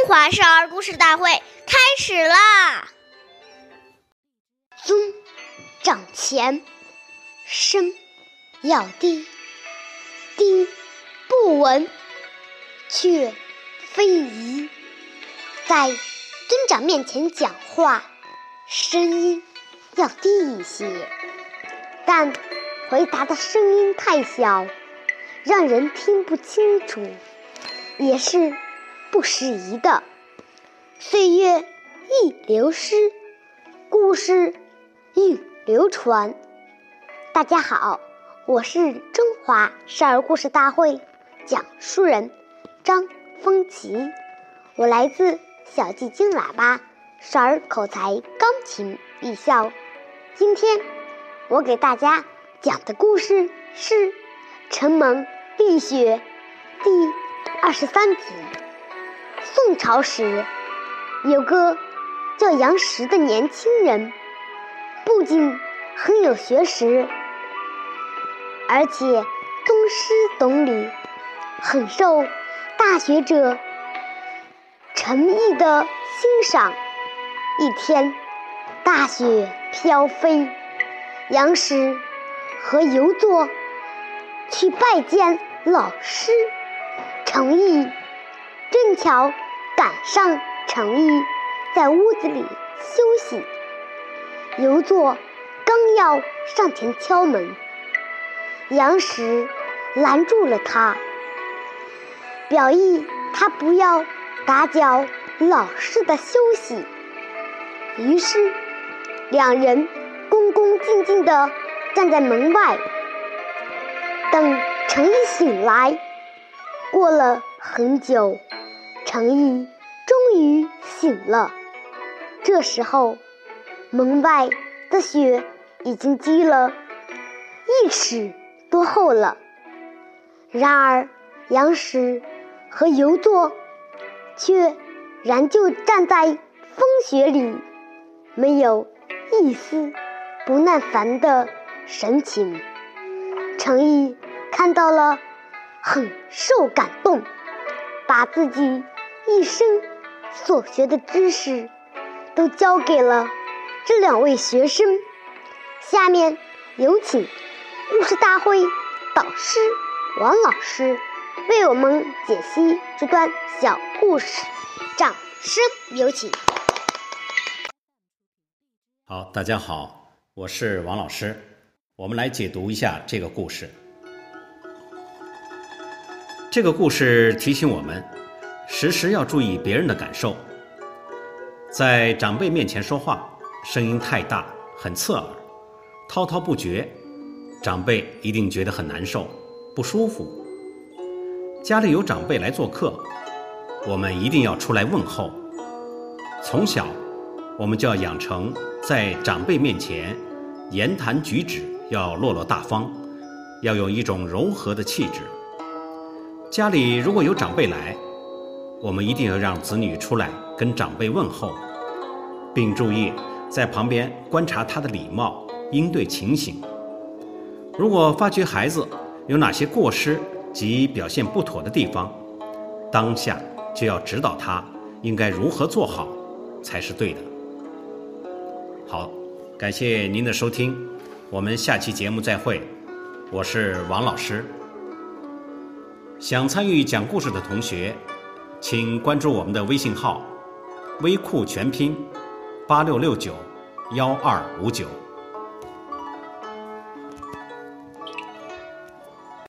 中华少儿故事大会开始啦！尊长前，声要低，低不闻，却非宜。在尊长面前讲话，声音要低一些，但回答的声音太小，让人听不清楚，也是。不适宜的岁月易流失，故事易流传。大家好，我是中华少儿故事大会讲述人张风奇，我来自小季金喇叭少儿口才钢琴艺校。今天我给大家讲的故事是《承蒙丽雪》第二十三集。宋朝时，有个叫杨时的年轻人，不仅很有学识，而且宗师懂礼，很受大学者陈毅的欣赏。一天，大雪飘飞，杨时和游作去拜见老师陈毅。正巧赶上程毅在屋子里休息，刘作刚要上前敲门，杨时拦住了他，表意他不要打搅老师的休息。于是两人恭恭敬敬地站在门外，等程毅醒来。过了很久。程毅终于醒了，这时候门外的雪已经积了一尺多厚了。然而杨时和游作却仍旧站在风雪里，没有一丝不耐烦的神情。程毅看到了，很受感动，把自己。一生所学的知识，都交给了这两位学生。下面有请故事大会导师王老师为我们解析这段小故事，掌声有请。好，大家好，我是王老师，我们来解读一下这个故事。这个故事提醒我们。时时要注意别人的感受，在长辈面前说话，声音太大，很刺耳，滔滔不绝，长辈一定觉得很难受、不舒服。家里有长辈来做客，我们一定要出来问候。从小，我们就要养成在长辈面前言谈举止要落落大方，要有一种柔和的气质。家里如果有长辈来，我们一定要让子女出来跟长辈问候，并注意在旁边观察他的礼貌应对情形。如果发觉孩子有哪些过失及表现不妥的地方，当下就要指导他应该如何做好才是对的。好，感谢您的收听，我们下期节目再会。我是王老师。想参与讲故事的同学。请关注我们的微信号“微库全拼八六六九幺二五九”。